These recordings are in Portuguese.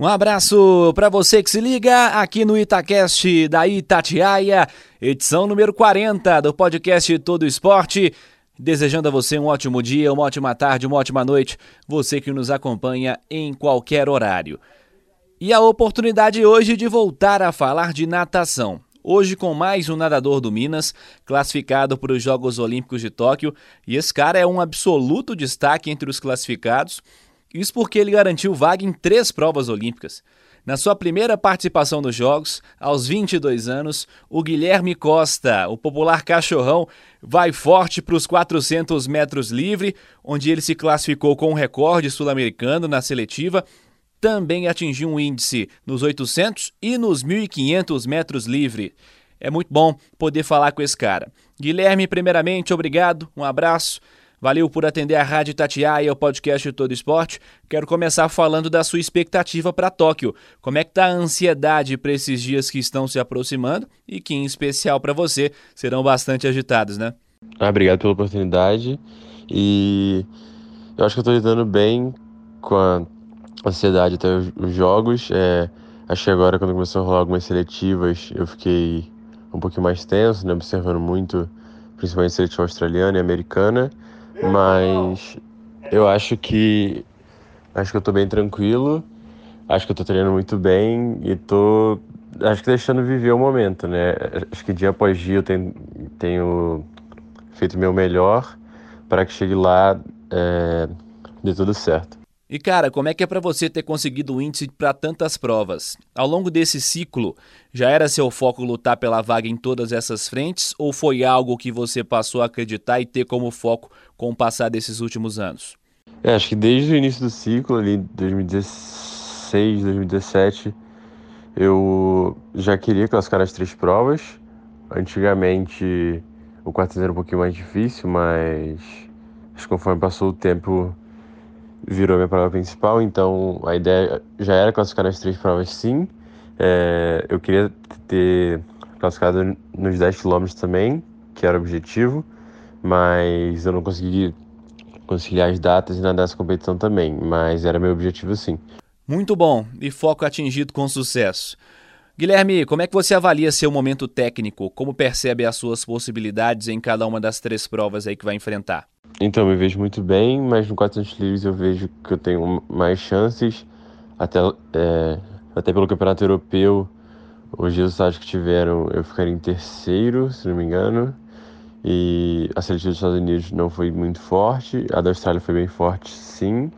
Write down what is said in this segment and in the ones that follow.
Um abraço para você que se liga aqui no Itacast da Itatiaia, edição número 40 do podcast Todo Esporte. Desejando a você um ótimo dia, uma ótima tarde, uma ótima noite, você que nos acompanha em qualquer horário. E a oportunidade hoje de voltar a falar de natação. Hoje com mais um nadador do Minas, classificado para os Jogos Olímpicos de Tóquio, e esse cara é um absoluto destaque entre os classificados isso porque ele garantiu vaga em três provas olímpicas. Na sua primeira participação nos Jogos, aos 22 anos, o Guilherme Costa, o popular cachorrão, vai forte para os 400 metros livre, onde ele se classificou com um recorde sul-americano na seletiva. Também atingiu um índice nos 800 e nos 1.500 metros livre. É muito bom poder falar com esse cara. Guilherme, primeiramente, obrigado, um abraço. Valeu por atender a Rádio Tatiaia, o podcast Todo Esporte. Quero começar falando da sua expectativa para Tóquio. Como é que tá a ansiedade para esses dias que estão se aproximando e que, em especial para você, serão bastante agitados, né? Ah, obrigado pela oportunidade. E eu acho que eu lidando bem com a ansiedade até os jogos. É, acho que agora, quando começou a rolar algumas seletivas, eu fiquei um pouquinho mais tenso, né, observando muito, principalmente seletiva australiana e americana mas eu acho que acho que eu tô bem tranquilo, acho que eu tô treinando muito bem e tô acho que deixando viver o momento, né? Acho que dia após dia eu tenho, tenho feito o meu melhor para que chegue lá é, dê tudo certo. E cara, como é que é para você ter conseguido o índice para tantas provas? Ao longo desse ciclo, já era seu foco lutar pela vaga em todas essas frentes ou foi algo que você passou a acreditar e ter como foco com o passar desses últimos anos? É, acho que desde o início do ciclo, ali 2016, 2017, eu já queria classificar as três provas. Antigamente o 400 era um pouquinho mais difícil, mas acho que conforme passou o tempo virou minha prova principal, então a ideia já era classificar nas três provas sim. É, eu queria ter classificado nos 10 km também, que era o objetivo, mas eu não consegui conciliar as datas e nadar essa competição também, mas era meu objetivo sim. Muito bom, e foco atingido com sucesso. Guilherme, como é que você avalia seu momento técnico? Como percebe as suas possibilidades em cada uma das três provas aí que vai enfrentar? Então, me vejo muito bem, mas no 400 livres eu vejo que eu tenho mais chances, até, é, até pelo campeonato europeu, os resultados que tiveram, eu ficaria em terceiro, se não me engano, e a seletiva dos Estados Unidos não foi muito forte, a da Austrália foi bem forte, sim,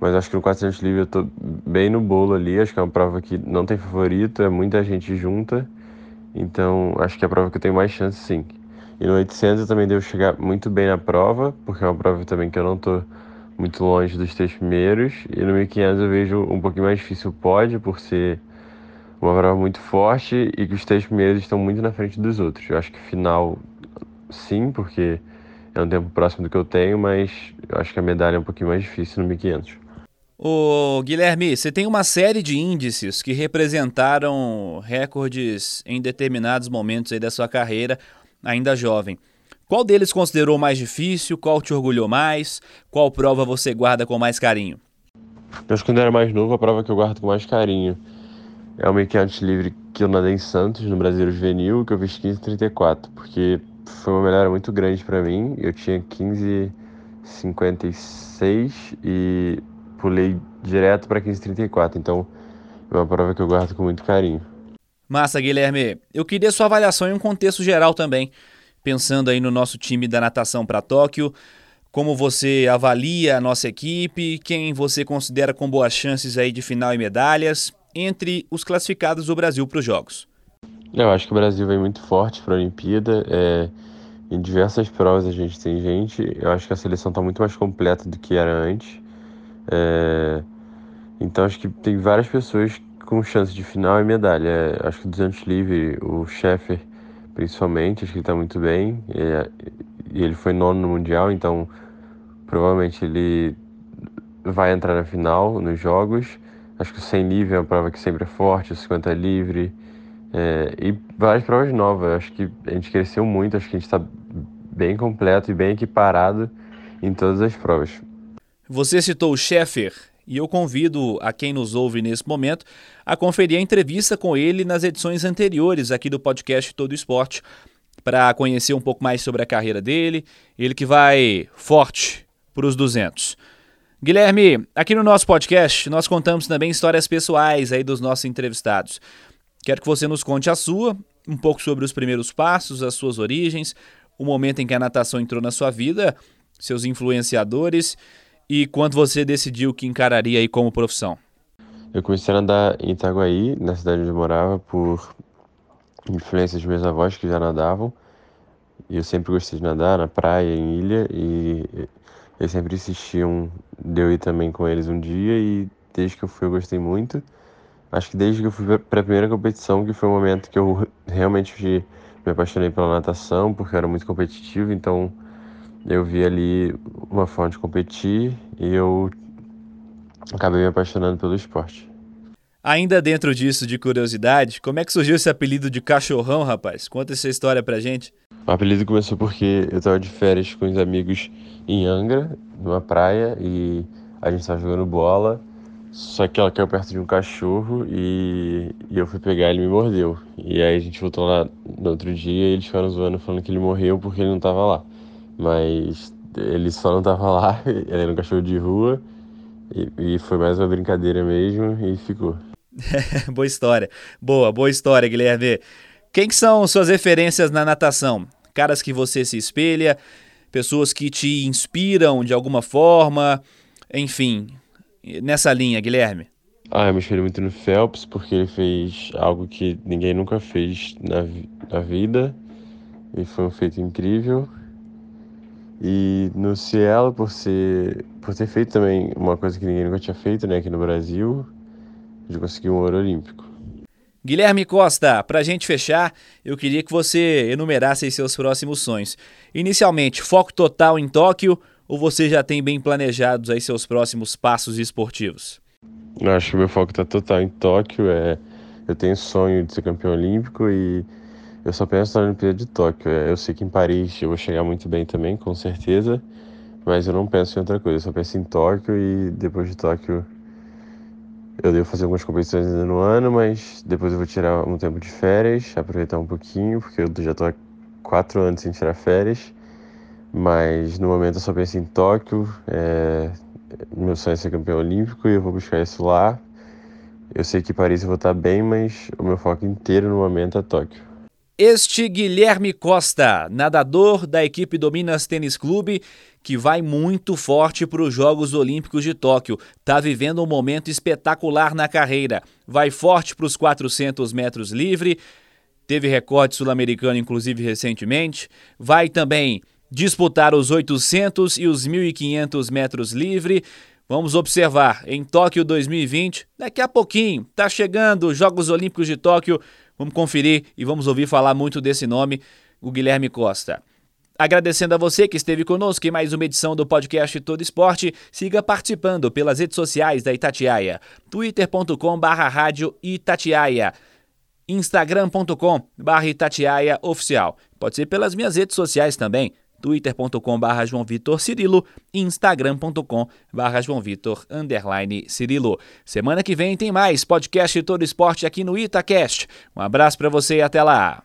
mas acho que no 400 livres eu tô bem no bolo ali, acho que é uma prova que não tem favorito, é muita gente junta, então acho que é a prova que eu tenho mais chance, sim. E no 800 eu também devo chegar muito bem na prova, porque é uma prova também que eu não estou muito longe dos três primeiros. E no 1500 eu vejo um pouquinho mais difícil o pódio, por ser uma prova muito forte e que os três primeiros estão muito na frente dos outros. Eu acho que final, sim, porque é um tempo próximo do que eu tenho, mas eu acho que a medalha é um pouquinho mais difícil no 1500. Ô Guilherme, você tem uma série de índices que representaram recordes em determinados momentos aí da sua carreira ainda jovem. Qual deles considerou mais difícil? Qual te orgulhou mais? Qual prova você guarda com mais carinho? Eu acho que quando eu era mais novo, a prova que eu guardo com mais carinho é o 1500 livre que eu nadei em Santos, no Brasileiro Juvenil, que eu fiz 15,34, porque foi uma melhora muito grande para mim. Eu tinha 15,56 e pulei direto para 15,34, então é uma prova que eu guardo com muito carinho. Massa, Guilherme. Eu queria sua avaliação em um contexto geral também, pensando aí no nosso time da natação para Tóquio. Como você avalia a nossa equipe? Quem você considera com boas chances aí de final e medalhas entre os classificados do Brasil para os Jogos? Eu acho que o Brasil vem muito forte para a Olimpíada. É, em diversas provas a gente tem gente. Eu acho que a seleção está muito mais completa do que era antes. É, então acho que tem várias pessoas com chance de final e medalha. É, acho que 200 livre, o Sheffer principalmente, acho que ele está muito bem. E ele foi nono no Mundial, então provavelmente ele vai entrar na final nos jogos. Acho que o 100 livre é uma prova que sempre é forte, o 50 livre. É, e várias provas novas. Acho que a gente cresceu muito, acho que a gente está bem completo e bem equiparado em todas as provas. Você citou o Sheffer e eu convido a quem nos ouve nesse momento a conferir a entrevista com ele nas edições anteriores aqui do podcast Todo Esporte para conhecer um pouco mais sobre a carreira dele, ele que vai forte para os 200. Guilherme, aqui no nosso podcast nós contamos também histórias pessoais aí dos nossos entrevistados. Quero que você nos conte a sua, um pouco sobre os primeiros passos, as suas origens, o momento em que a natação entrou na sua vida, seus influenciadores e quando você decidiu que encararia aí como profissão. Eu comecei a nadar em Itaguaí, na cidade onde eu morava, por influência de meus avós que já nadavam. E eu sempre gostei de nadar na praia, em ilha, e eles sempre insistiam de eu ir também com eles um dia, e desde que eu fui eu gostei muito. Acho que desde que eu fui para a primeira competição, que foi o momento que eu realmente me apaixonei pela natação, porque eu era muito competitivo, então eu vi ali uma forma de competir e eu acabei me apaixonando pelo esporte. Ainda dentro disso, de curiosidade, como é que surgiu esse apelido de cachorrão, rapaz? Conta essa história pra gente. O apelido começou porque eu tava de férias com os amigos em Angra, numa praia, e a gente tava jogando bola só que ela caiu perto de um cachorro e, e eu fui pegar ele me mordeu. E aí a gente voltou lá no outro dia e eles ficaram zoando falando que ele morreu porque ele não tava lá. Mas ele só não tava lá, ele era um cachorro de rua e, e foi mais uma brincadeira mesmo e ficou. boa história. Boa, boa história, Guilherme. Quem que são suas referências na natação? Caras que você se espelha, pessoas que te inspiram de alguma forma, enfim, nessa linha, Guilherme? Ah, eu me espelho muito no Phelps, porque ele fez algo que ninguém nunca fez na, na vida, e foi um feito incrível. E no Cielo, por, ser, por ter feito também uma coisa que ninguém nunca tinha feito né, aqui no Brasil, de conseguir um ouro olímpico. Guilherme Costa, para a gente fechar, eu queria que você enumerasse seus próximos sonhos. Inicialmente, foco total em Tóquio ou você já tem bem planejados aí seus próximos passos esportivos? Eu acho que meu foco está total em Tóquio. É, eu tenho sonho de ser campeão olímpico e eu só penso na Olimpíada de Tóquio. É, eu sei que em Paris eu vou chegar muito bem também, com certeza, mas eu não penso em outra coisa. Eu só penso em Tóquio e depois de Tóquio eu devo fazer algumas competições ainda no ano, mas depois eu vou tirar um tempo de férias, aproveitar um pouquinho, porque eu já estou há quatro anos sem tirar férias. Mas no momento eu só penso em Tóquio. É, meu sonho é ser campeão olímpico e eu vou buscar isso lá. Eu sei que Paris eu vou estar bem, mas o meu foco inteiro no momento é Tóquio. Este Guilherme Costa, nadador da equipe do Minas Tênis Clube, que vai muito forte para os Jogos Olímpicos de Tóquio. Está vivendo um momento espetacular na carreira. Vai forte para os 400 metros livre. Teve recorde sul-americano, inclusive, recentemente. Vai também disputar os 800 e os 1.500 metros livre. Vamos observar em Tóquio 2020, daqui a pouquinho, tá chegando os Jogos Olímpicos de Tóquio. Vamos conferir e vamos ouvir falar muito desse nome, o Guilherme Costa. Agradecendo a você que esteve conosco em mais uma edição do podcast Todo Esporte, siga participando pelas redes sociais da Itatiaia, twitter.com barra Itatiaia, instagram.com Itatiaia oficial. Pode ser pelas minhas redes sociais também, twitter.com.br João Vitor Cirilo e instagram.com.br João Vitor Cirilo. Semana que vem tem mais podcast Todo Esporte aqui no Itacast. Um abraço para você e até lá.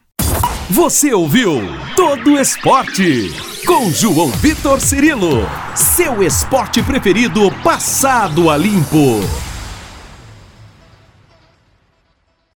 Você ouviu Todo Esporte com João Vitor Cirilo, seu esporte preferido passado a limpo.